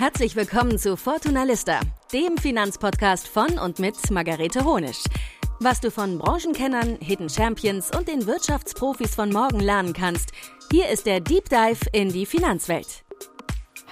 Herzlich willkommen zu Fortuna Lista, dem Finanzpodcast von und mit Margarete Honisch. Was du von Branchenkennern, Hidden Champions und den Wirtschaftsprofis von morgen lernen kannst, hier ist der Deep Dive in die Finanzwelt.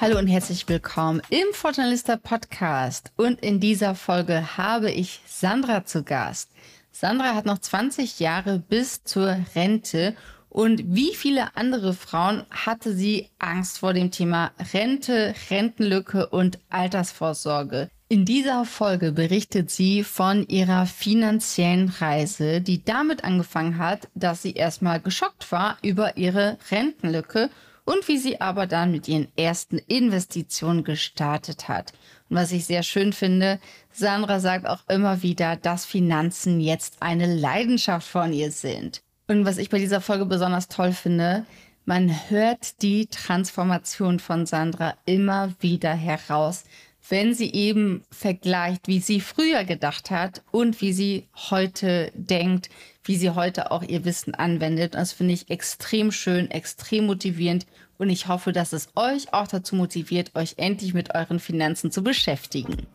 Hallo und herzlich willkommen im Fortuna Lista Podcast. Und in dieser Folge habe ich Sandra zu Gast. Sandra hat noch 20 Jahre bis zur Rente und wie viele andere Frauen hatte sie Angst vor dem Thema Rente, Rentenlücke und Altersvorsorge. In dieser Folge berichtet sie von ihrer finanziellen Reise, die damit angefangen hat, dass sie erstmal geschockt war über ihre Rentenlücke und wie sie aber dann mit ihren ersten Investitionen gestartet hat. Und was ich sehr schön finde, Sandra sagt auch immer wieder, dass Finanzen jetzt eine Leidenschaft von ihr sind. Und was ich bei dieser Folge besonders toll finde, man hört die Transformation von Sandra immer wieder heraus, wenn sie eben vergleicht, wie sie früher gedacht hat und wie sie heute denkt, wie sie heute auch ihr Wissen anwendet. Das finde ich extrem schön, extrem motivierend und ich hoffe, dass es euch auch dazu motiviert, euch endlich mit euren Finanzen zu beschäftigen.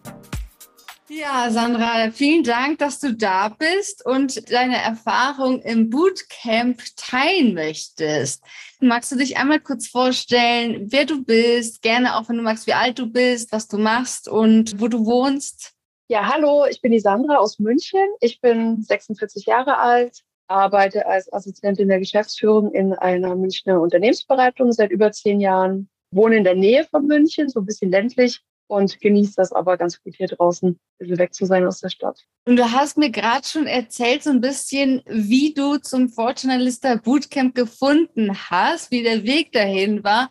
Ja, Sandra, vielen Dank, dass du da bist und deine Erfahrung im Bootcamp teilen möchtest. Magst du dich einmal kurz vorstellen, wer du bist? Gerne auch, wenn du magst, wie alt du bist, was du machst und wo du wohnst. Ja, hallo, ich bin die Sandra aus München. Ich bin 46 Jahre alt, arbeite als Assistentin der Geschäftsführung in einer Münchner Unternehmensberatung seit über zehn Jahren, wohne in der Nähe von München, so ein bisschen ländlich und genieße das aber ganz gut hier draußen, ein bisschen weg zu sein aus der Stadt. Und du hast mir gerade schon erzählt, so ein bisschen, wie du zum Fortunalista Bootcamp gefunden hast, wie der Weg dahin war.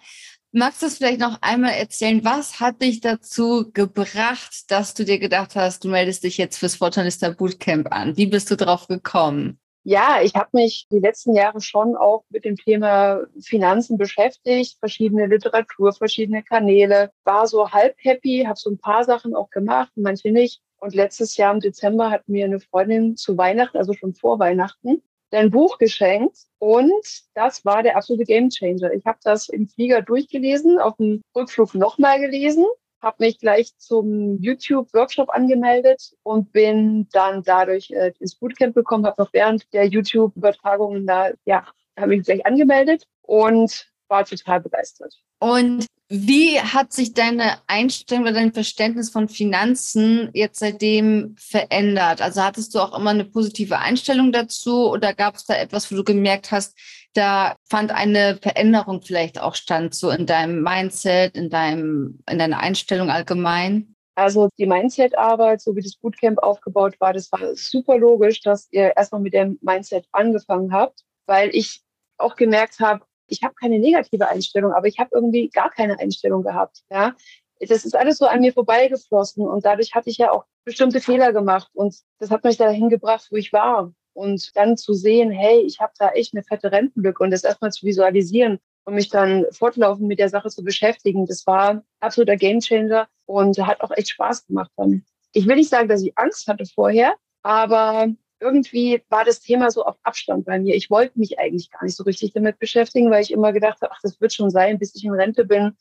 Magst du es vielleicht noch einmal erzählen, was hat dich dazu gebracht, dass du dir gedacht hast, du meldest dich jetzt fürs Fortunalista Bootcamp an? Wie bist du drauf gekommen? Ja, ich habe mich die letzten Jahre schon auch mit dem Thema Finanzen beschäftigt, verschiedene Literatur, verschiedene Kanäle, war so halb happy, habe so ein paar Sachen auch gemacht, manche nicht. Und letztes Jahr im Dezember hat mir eine Freundin zu Weihnachten, also schon vor Weihnachten, ein Buch geschenkt und das war der absolute Gamechanger. Ich habe das im Flieger durchgelesen, auf dem Rückflug nochmal gelesen habe mich gleich zum YouTube-Workshop angemeldet und bin dann dadurch äh, ins Bootcamp gekommen, habe noch während der YouTube-Übertragungen da, ja, habe mich gleich angemeldet und war total begeistert. Und wie hat sich deine Einstellung oder dein Verständnis von Finanzen jetzt seitdem verändert? Also hattest du auch immer eine positive Einstellung dazu oder gab es da etwas, wo du gemerkt hast, da fand eine Veränderung vielleicht auch stand, so in deinem Mindset, in deinem, in deiner Einstellung allgemein? Also die Mindset-Arbeit, so wie das Bootcamp aufgebaut war, das war super logisch, dass ihr erstmal mit dem Mindset angefangen habt, weil ich auch gemerkt habe, ich habe keine negative Einstellung, aber ich habe irgendwie gar keine Einstellung gehabt. Ja, das ist alles so an mir vorbeigeflossen und dadurch hatte ich ja auch bestimmte Fehler gemacht und das hat mich dahin gebracht, wo ich war. Und dann zu sehen, hey, ich habe da echt eine fette Rentenlücke und das erstmal zu visualisieren und mich dann fortlaufend mit der Sache zu beschäftigen, das war absoluter Gamechanger und hat auch echt Spaß gemacht dann. Ich will nicht sagen, dass ich Angst hatte vorher, aber irgendwie war das Thema so auf Abstand bei mir. Ich wollte mich eigentlich gar nicht so richtig damit beschäftigen, weil ich immer gedacht habe, ach, das wird schon sein, bis ich in Rente bin,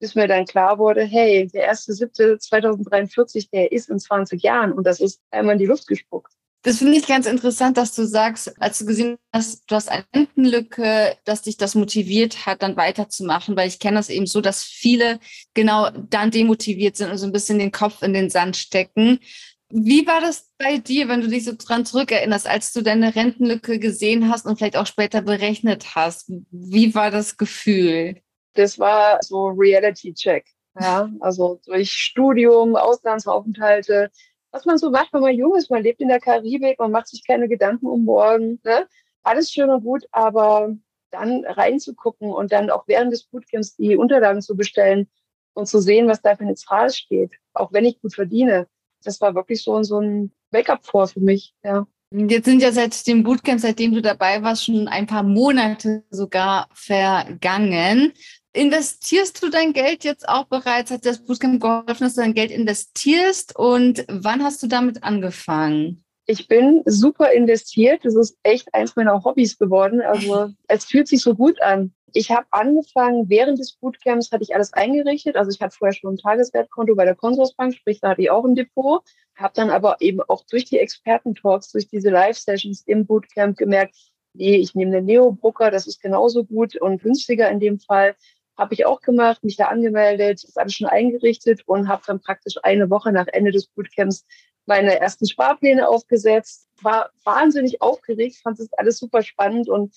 bis mir dann klar wurde, hey, der erste siebte 2043, der ist in 20 Jahren und das ist einmal in die Luft gespuckt. Das finde ich ganz interessant, dass du sagst, als du gesehen hast, du hast eine Rentenlücke, dass dich das motiviert hat, dann weiterzumachen, weil ich kenne das eben so, dass viele genau dann demotiviert sind und so ein bisschen den Kopf in den Sand stecken. Wie war das bei dir, wenn du dich so dran zurückerinnerst, als du deine Rentenlücke gesehen hast und vielleicht auch später berechnet hast? Wie war das Gefühl? Das war so Reality-Check. Ja, also durch Studium, Auslandsaufenthalte, was man so macht, wenn man jung ist. Man lebt in der Karibik, man macht sich keine Gedanken um morgen. Ne? Alles schön und gut, aber dann reinzugucken und dann auch während des Bootcamps die Unterlagen zu bestellen und zu sehen, was da für eine Zahl steht, auch wenn ich gut verdiene das war wirklich so, so ein Wake-up vor für mich, ja. Jetzt sind ja seit dem Bootcamp, seitdem du dabei warst, schon ein paar Monate sogar vergangen. Investierst du dein Geld jetzt auch bereits? Hat das Bootcamp geholfen, dass du dein Geld investierst? Und wann hast du damit angefangen? Ich bin super investiert. Das ist echt eins meiner Hobbys geworden. Also es fühlt sich so gut an. ich habe angefangen, während des Bootcamps hatte ich alles eingerichtet. Also ich hatte vorher schon ein Tageswertkonto bei der Consorsbank, sprich, da hatte ich auch ein Depot. Habe dann aber eben auch durch die Experten-Talks, durch diese Live-Sessions im Bootcamp gemerkt, nee, ich nehme den Neo-Booker, das ist genauso gut und günstiger in dem Fall. Habe ich auch gemacht, mich da angemeldet, ist alles schon eingerichtet und habe dann praktisch eine Woche nach Ende des Bootcamps meine ersten Sparpläne aufgesetzt. War wahnsinnig aufgeregt, fand es alles super spannend und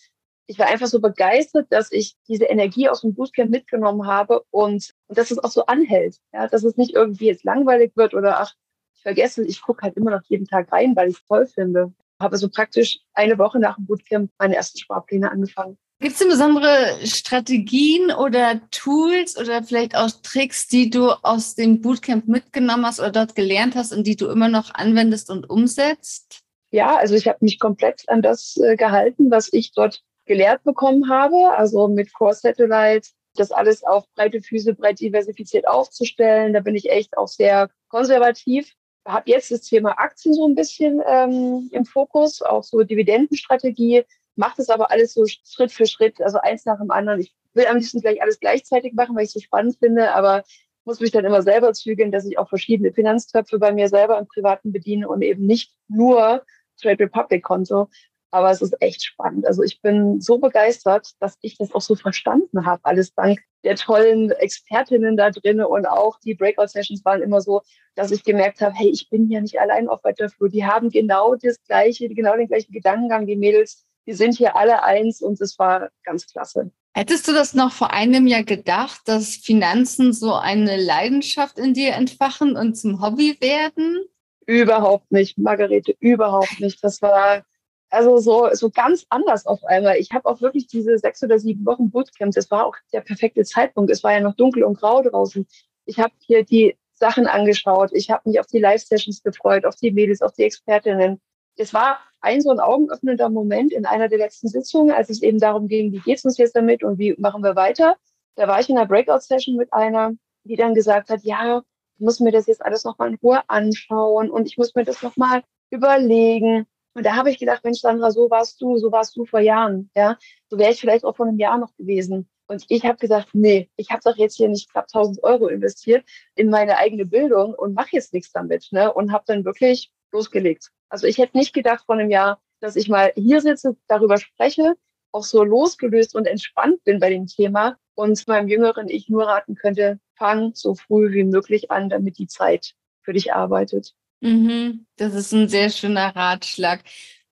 ich war einfach so begeistert, dass ich diese Energie aus dem Bootcamp mitgenommen habe und, und dass es auch so anhält. Ja, dass es nicht irgendwie jetzt langweilig wird oder ach, ich vergesse, ich gucke halt immer noch jeden Tag rein, weil ich es toll finde. Habe so praktisch eine Woche nach dem Bootcamp meine ersten Sparpläne angefangen. Gibt es denn besondere Strategien oder Tools oder vielleicht auch Tricks, die du aus dem Bootcamp mitgenommen hast oder dort gelernt hast und die du immer noch anwendest und umsetzt? Ja, also ich habe mich komplett an das äh, gehalten, was ich dort gelehrt bekommen habe, also mit Core Satellite, das alles auf breite Füße, breit diversifiziert aufzustellen. Da bin ich echt auch sehr konservativ. Habe jetzt das Thema Aktien so ein bisschen ähm, im Fokus, auch so Dividendenstrategie, macht es aber alles so Schritt für Schritt, also eins nach dem anderen. Ich will am liebsten gleich alles gleichzeitig machen, weil ich es so spannend finde, aber muss mich dann immer selber zügeln, dass ich auch verschiedene Finanztöpfe bei mir selber im Privaten bediene und eben nicht nur Trade Republic Konto, aber es ist echt spannend. Also ich bin so begeistert, dass ich das auch so verstanden habe. Alles dank der tollen Expertinnen da drin und auch die Breakout-Sessions waren immer so, dass ich gemerkt habe, hey, ich bin ja nicht allein auf weiter Flur. Die haben genau das gleiche, genau den gleichen Gedankengang, die Mädels. Die sind hier alle eins und es war ganz klasse. Hättest du das noch vor einem Jahr gedacht, dass Finanzen so eine Leidenschaft in dir entfachen und zum Hobby werden? Überhaupt nicht, Margarete, überhaupt nicht. Das war also so, so ganz anders auf einmal. Ich habe auch wirklich diese sechs oder sieben Wochen Bootcamp, das war auch der perfekte Zeitpunkt. Es war ja noch dunkel und grau draußen. Ich habe hier die Sachen angeschaut. Ich habe mich auf die Live-Sessions gefreut, auf die Mädels, auf die Expertinnen. Es war ein so ein augenöffnender Moment in einer der letzten Sitzungen, als es eben darum ging, wie geht's uns jetzt damit und wie machen wir weiter. Da war ich in einer Breakout-Session mit einer, die dann gesagt hat, ja, ich muss mir das jetzt alles nochmal in Ruhe anschauen und ich muss mir das nochmal überlegen. Und da habe ich gedacht, Mensch, Sandra, so warst du, so warst du vor Jahren. Ja, so wäre ich vielleicht auch vor einem Jahr noch gewesen. Und ich habe gesagt, nee, ich habe doch jetzt hier nicht knapp 1000 Euro investiert in meine eigene Bildung und mache jetzt nichts damit. Ne? Und habe dann wirklich losgelegt. Also ich hätte nicht gedacht vor einem Jahr, dass ich mal hier sitze, darüber spreche, auch so losgelöst und entspannt bin bei dem Thema und meinem jüngeren Ich nur raten könnte, fang so früh wie möglich an, damit die Zeit für dich arbeitet. Mhm, das ist ein sehr schöner Ratschlag.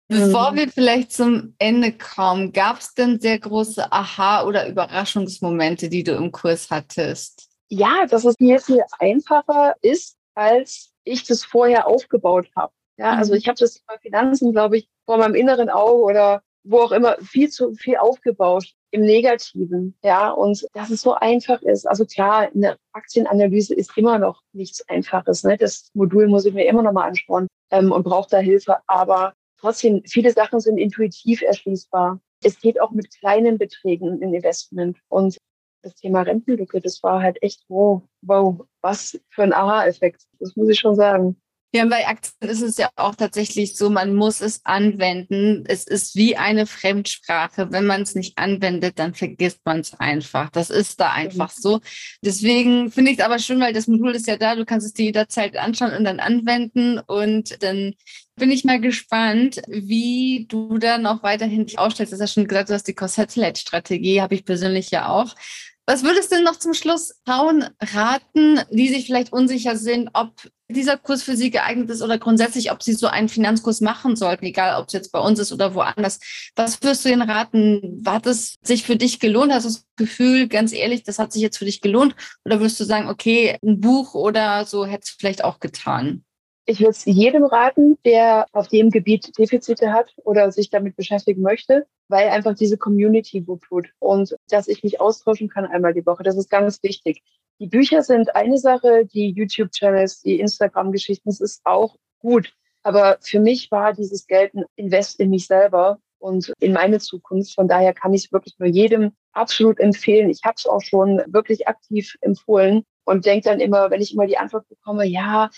Bevor mhm. wir vielleicht zum Ende kommen, gab es denn sehr große Aha- oder Überraschungsmomente, die du im Kurs hattest? Ja, dass es mir viel einfacher ist, als ich das vorher aufgebaut habe. Ja, also mhm. ich habe das bei Finanzen, glaube ich, vor meinem inneren Auge oder wo auch immer viel zu viel aufgebaut im Negativen. Ja, und dass es so einfach ist. Also klar, eine Aktienanalyse ist immer noch nichts Einfaches. Ne? Das Modul muss ich mir immer noch mal anschauen ähm, und brauche da Hilfe. Aber trotzdem, viele Sachen sind intuitiv erschließbar. Es geht auch mit kleinen Beträgen im Investment. Und das Thema Rentenlücke, das war halt echt, wow, wow, was für ein Aha-Effekt. Das muss ich schon sagen. Ja, bei Aktien ist es ja auch tatsächlich so, man muss es anwenden. Es ist wie eine Fremdsprache. Wenn man es nicht anwendet, dann vergisst man es einfach. Das ist da einfach so. Deswegen finde ich es aber schön, weil das Modul ist ja da. Du kannst es dir jederzeit anschauen und dann anwenden. Und dann bin ich mal gespannt, wie du dann auch weiterhin dich aufstellst. Du hast ja schon gesagt, du hast die Cost-Satellite-Strategie, habe ich persönlich ja auch. Was würdest du denn noch zum Schluss Frauen raten, die sich vielleicht unsicher sind, ob dieser Kurs für sie geeignet ist oder grundsätzlich, ob sie so einen Finanzkurs machen sollten, egal ob es jetzt bei uns ist oder woanders. Was würdest du ihnen raten? Hat es sich für dich gelohnt? Hast du das Gefühl, ganz ehrlich, das hat sich jetzt für dich gelohnt? Oder würdest du sagen, okay, ein Buch oder so hätte es vielleicht auch getan? Ich würde es jedem raten, der auf dem Gebiet Defizite hat oder sich damit beschäftigen möchte, weil einfach diese Community gut tut und dass ich mich austauschen kann einmal die Woche. Das ist ganz wichtig. Die Bücher sind eine Sache, die YouTube-Channels, die Instagram-Geschichten, das ist auch gut. Aber für mich war dieses Geld ein Invest in mich selber und in meine Zukunft. Von daher kann ich es wirklich nur jedem absolut empfehlen. Ich habe es auch schon wirklich aktiv empfohlen und denke dann immer, wenn ich immer die Antwort bekomme, ja,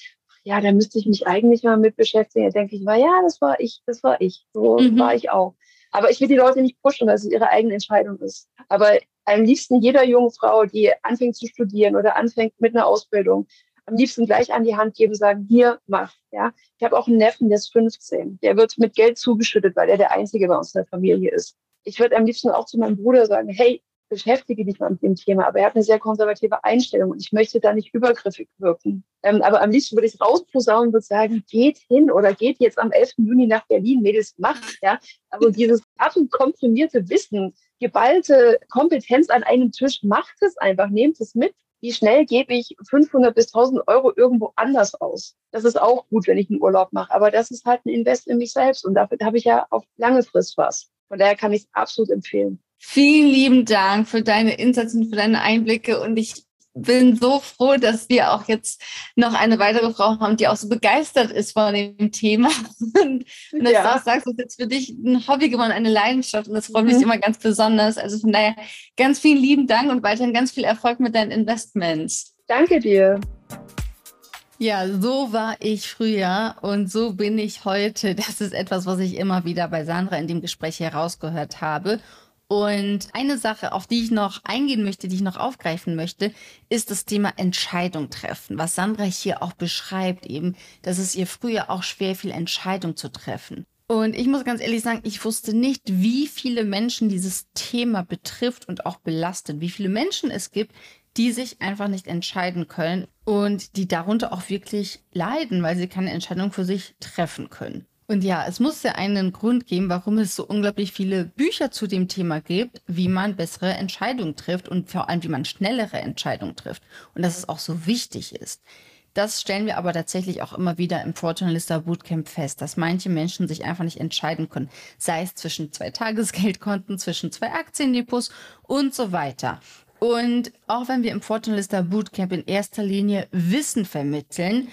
ja, da müsste ich mich eigentlich mal mit beschäftigen. Da denke ich mal, ja, das war ich, das war ich. So mhm. war ich auch. Aber ich will die Leute nicht pushen, weil es ihre eigene Entscheidung ist. Aber am liebsten jeder jungen Frau, die anfängt zu studieren oder anfängt mit einer Ausbildung, am liebsten gleich an die Hand geben, sagen, hier, mach. Ja, ich habe auch einen Neffen, der ist 15. Der wird mit Geld zugeschüttet, weil er der Einzige bei uns in der Familie ist. Ich würde am liebsten auch zu meinem Bruder sagen, hey, beschäftige dich mal mit dem Thema. Aber er hat eine sehr konservative Einstellung und ich möchte da nicht übergriffig wirken. Ähm, aber am liebsten würde ich rausposaunen und würde sagen, geht hin oder geht jetzt am 11. Juni nach Berlin, Mädels, macht. Ja? Aber dieses komprimierte Wissen, geballte Kompetenz an einem Tisch, macht es einfach, nehmt es mit. Wie schnell gebe ich 500 bis 1000 Euro irgendwo anders aus? Das ist auch gut, wenn ich einen Urlaub mache. Aber das ist halt ein Invest in mich selbst und dafür habe ich ja auf lange Frist was. Von daher kann ich es absolut empfehlen. Vielen lieben Dank für deine Insights und für deine Einblicke. Und ich bin so froh, dass wir auch jetzt noch eine weitere Frau haben, die auch so begeistert ist von dem Thema. Und, und dass ja. du auch sagst, das ist jetzt für dich ein Hobby geworden, eine Leidenschaft. Und das freut mhm. mich immer ganz besonders. Also von daher ganz vielen lieben Dank und weiterhin ganz viel Erfolg mit deinen Investments. Danke dir. Ja, so war ich früher und so bin ich heute. Das ist etwas, was ich immer wieder bei Sandra in dem Gespräch herausgehört habe. Und eine Sache, auf die ich noch eingehen möchte, die ich noch aufgreifen möchte, ist das Thema Entscheidung treffen. Was Sandra hier auch beschreibt, eben, dass es ihr früher auch schwer fiel, Entscheidung zu treffen. Und ich muss ganz ehrlich sagen, ich wusste nicht, wie viele Menschen dieses Thema betrifft und auch belastet. Wie viele Menschen es gibt, die sich einfach nicht entscheiden können und die darunter auch wirklich leiden, weil sie keine Entscheidung für sich treffen können. Und ja, es muss ja einen Grund geben, warum es so unglaublich viele Bücher zu dem Thema gibt, wie man bessere Entscheidungen trifft und vor allem, wie man schnellere Entscheidungen trifft. Und dass es auch so wichtig ist. Das stellen wir aber tatsächlich auch immer wieder im Fortunalista Bootcamp fest, dass manche Menschen sich einfach nicht entscheiden können, sei es zwischen zwei Tagesgeldkonten, zwischen zwei Aktiendepots und so weiter. Und auch wenn wir im Fortunalista Bootcamp in erster Linie Wissen vermitteln,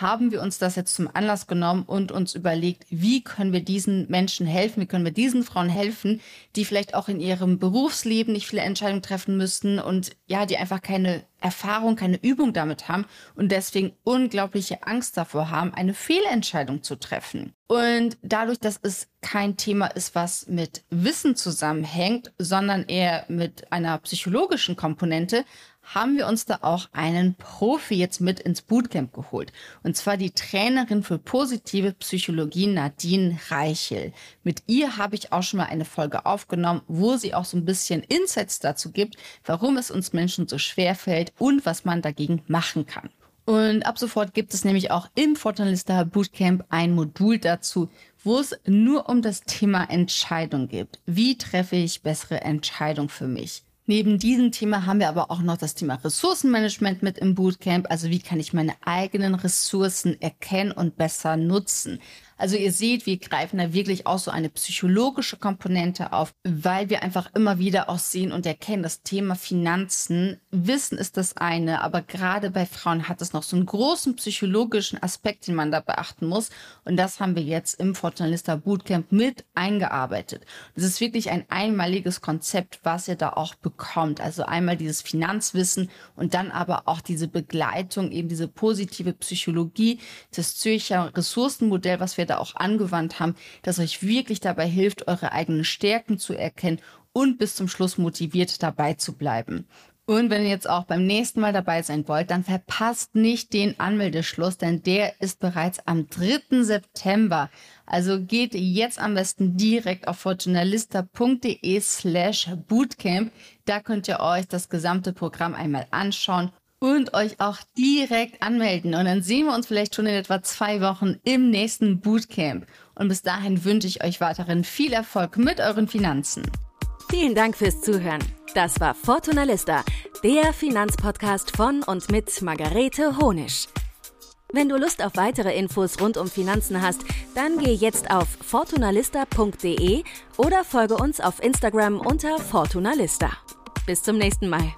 haben wir uns das jetzt zum Anlass genommen und uns überlegt, wie können wir diesen Menschen helfen, wie können wir diesen Frauen helfen, die vielleicht auch in ihrem Berufsleben nicht viele Entscheidungen treffen müssen und ja, die einfach keine Erfahrung, keine Übung damit haben und deswegen unglaubliche Angst davor haben, eine Fehlentscheidung zu treffen. Und dadurch, dass es kein Thema ist, was mit Wissen zusammenhängt, sondern eher mit einer psychologischen Komponente, haben wir uns da auch einen Profi jetzt mit ins Bootcamp geholt. Und zwar die Trainerin für positive Psychologie Nadine Reichel. Mit ihr habe ich auch schon mal eine Folge aufgenommen, wo sie auch so ein bisschen Insights dazu gibt, warum es uns Menschen so schwer fällt und was man dagegen machen kann. Und ab sofort gibt es nämlich auch im Fortunalista Bootcamp ein Modul dazu, wo es nur um das Thema Entscheidung geht. Wie treffe ich bessere Entscheidungen für mich? Neben diesem Thema haben wir aber auch noch das Thema Ressourcenmanagement mit im Bootcamp. Also wie kann ich meine eigenen Ressourcen erkennen und besser nutzen? Also ihr seht, wir greifen da wirklich auch so eine psychologische Komponente auf, weil wir einfach immer wieder auch sehen und erkennen, das Thema Finanzen, Wissen ist das eine, aber gerade bei Frauen hat es noch so einen großen psychologischen Aspekt, den man da beachten muss. Und das haben wir jetzt im Fortunalista Bootcamp mit eingearbeitet. Das ist wirklich ein einmaliges Konzept, was ihr da auch bekommt. Also einmal dieses Finanzwissen und dann aber auch diese Begleitung, eben diese positive Psychologie, das Zürcher Ressourcenmodell, was wir da auch angewandt haben, das euch wirklich dabei hilft, eure eigenen Stärken zu erkennen und bis zum Schluss motiviert dabei zu bleiben. Und wenn ihr jetzt auch beim nächsten Mal dabei sein wollt, dann verpasst nicht den Anmeldeschluss, denn der ist bereits am 3. September. Also geht jetzt am besten direkt auf fortunalista.de slash bootcamp. Da könnt ihr euch das gesamte Programm einmal anschauen und euch auch direkt anmelden. Und dann sehen wir uns vielleicht schon in etwa zwei Wochen im nächsten Bootcamp. Und bis dahin wünsche ich euch weiterhin viel Erfolg mit euren Finanzen. Vielen Dank fürs Zuhören. Das war Fortuna Lista, der Finanzpodcast von und mit Margarete Honisch. Wenn du Lust auf weitere Infos rund um Finanzen hast, dann geh jetzt auf fortunalista.de oder folge uns auf Instagram unter Fortunalista. Bis zum nächsten Mal.